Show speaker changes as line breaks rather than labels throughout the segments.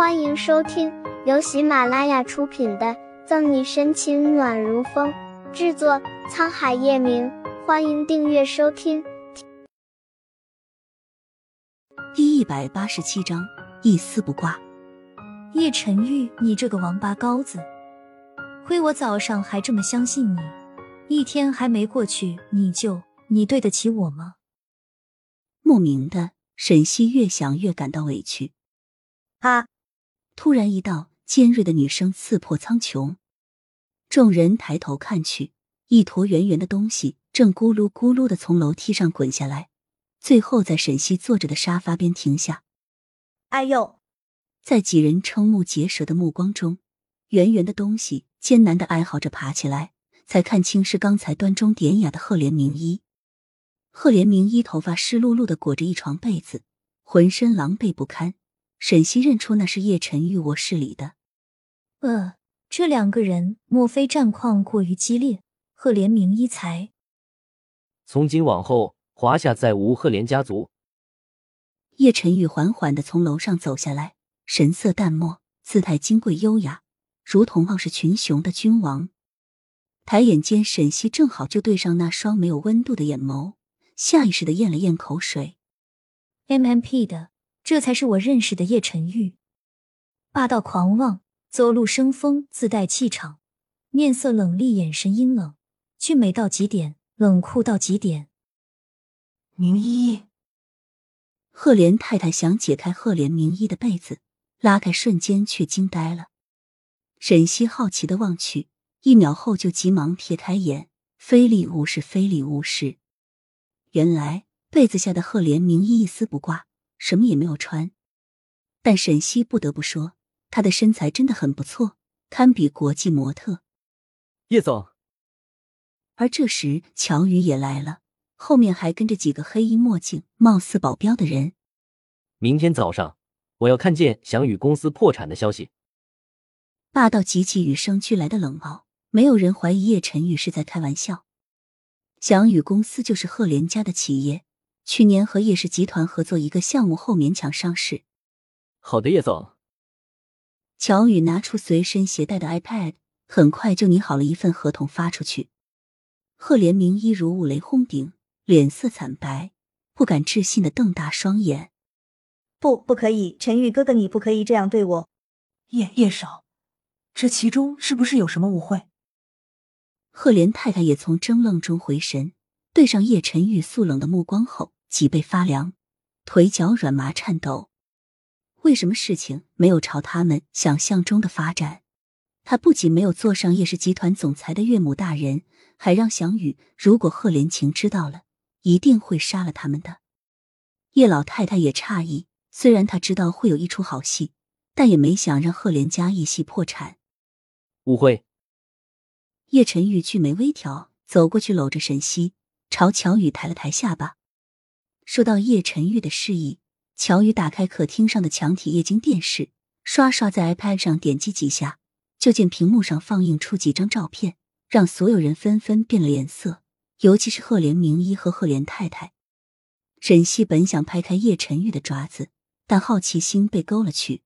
欢迎收听由喜马拉雅出品的《赠你深情暖如风》，制作沧海夜明。欢迎订阅收听。
第一百八十七章，一丝不挂。
叶晨玉，你这个王八羔子，亏我早上还这么相信你，一天还没过去，你就你对得起我吗？
莫名的，沈西越想越感到委屈。
啊！
突然，一道尖锐的女声刺破苍穹，众人抬头看去，一坨圆圆的东西正咕噜咕噜的从楼梯上滚下来，最后在沈西坐着的沙发边停下。
哎呦！
在几人瞠目结舌的目光中，圆圆的东西艰难的哀嚎着爬起来，才看清是刚才端庄典雅的赫连明一。赫连明一头发湿漉漉的裹着一床被子，浑身狼狈不堪。沈西认出那是叶晨玉卧室里的。
呃，这两个人莫非战况过于激烈？赫连明一才。
从今往后，华夏再无赫连家族。
叶晨玉缓缓的从楼上走下来，神色淡漠，姿态金贵优雅，如同傲视群雄的君王。抬眼间，沈西正好就对上那双没有温度的眼眸，下意识的咽了咽口水。
M M P 的。这才是我认识的叶晨玉，霸道狂妄，走路生风，自带气场，面色冷厉，眼神阴冷，俊美到极点，冷酷到极点。
明一，
赫连太太想解开赫连明一的被子，拉开瞬间却惊呆了。沈西好奇的望去，一秒后就急忙撇开眼，非礼勿视，非礼勿视。原来被子下的赫连明一一丝不挂。什么也没有穿，但沈西不得不说，她的身材真的很不错，堪比国际模特。
叶总，
而这时乔宇也来了，后面还跟着几个黑衣墨镜、貌似保镖的人。
明天早上我要看见翔宇公司破产的消息。
霸道极其与生俱来的冷傲，没有人怀疑叶晨宇是在开玩笑。翔宇公司就是赫连家的企业。去年和叶氏集团合作一个项目后勉强上市。
好的，叶总。
乔宇拿出随身携带的 iPad，很快就拟好了一份合同发出去。赫连明一如五雷轰顶，脸色惨白，不敢置信的瞪大双眼。
不，不可以，陈宇哥哥，你不可以这样对我。
叶叶少，这其中是不是有什么误会？
赫连太太也从怔愣中回神，对上叶晨玉肃冷的目光后。脊背发凉，腿脚软麻颤抖。为什么事情没有朝他们想象中的发展？他不仅没有坐上叶氏集团总裁的岳母大人，还让祥宇，如果贺连晴知道了，一定会杀了他们的。叶老太太也诧异，虽然她知道会有一出好戏，但也没想让贺连家一夕破产。
误会。
叶晨玉俊眉微挑，走过去搂着沈西，朝乔宇抬了抬下巴。受到叶晨玉的示意，乔宇打开客厅上的墙体液晶电视，刷刷在 iPad 上点击几下，就见屏幕上放映出几张照片，让所有人纷纷变了脸色，尤其是赫连明一和赫连太太。沈西本想拍开叶晨玉的爪子，但好奇心被勾了去。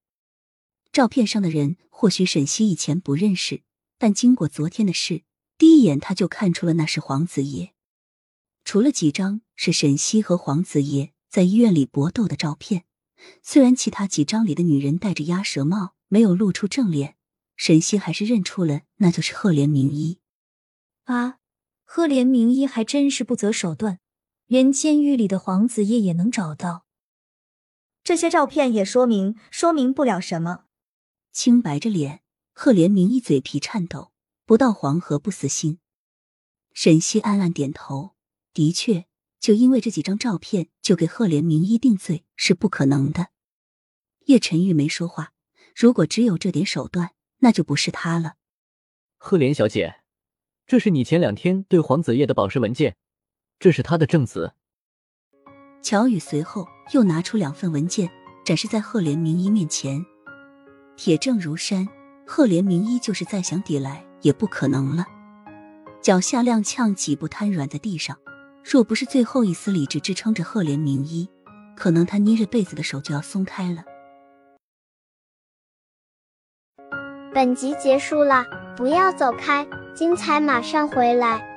照片上的人或许沈西以前不认识，但经过昨天的事，第一眼他就看出了那是黄子叶。除了几张是沈西和黄子叶在医院里搏斗的照片，虽然其他几张里的女人戴着鸭舌帽，没有露出正脸，沈西还是认出了那就是赫连明一。
啊，赫连明一还真是不择手段，连监狱里的黄子叶也能找到。
这些照片也说明说明不了什么。
青白着脸，赫连明一嘴皮颤抖，不到黄河不死心。沈西暗暗点头。的确，就因为这几张照片就给赫连名医定罪是不可能的。叶晨玉没说话，如果只有这点手段，那就不是他了。
赫连小姐，这是你前两天对黄子叶的保释文件，这是他的证词。
乔宇随后又拿出两份文件，展示在赫连名医面前，铁证如山。赫连名医就是再想抵赖也不可能了。脚下踉跄几步，瘫软在地上。若不是最后一丝理智支撑着赫连名医可能他捏着被子的手就要松开了。
本集结束了不要走开精彩马上回来。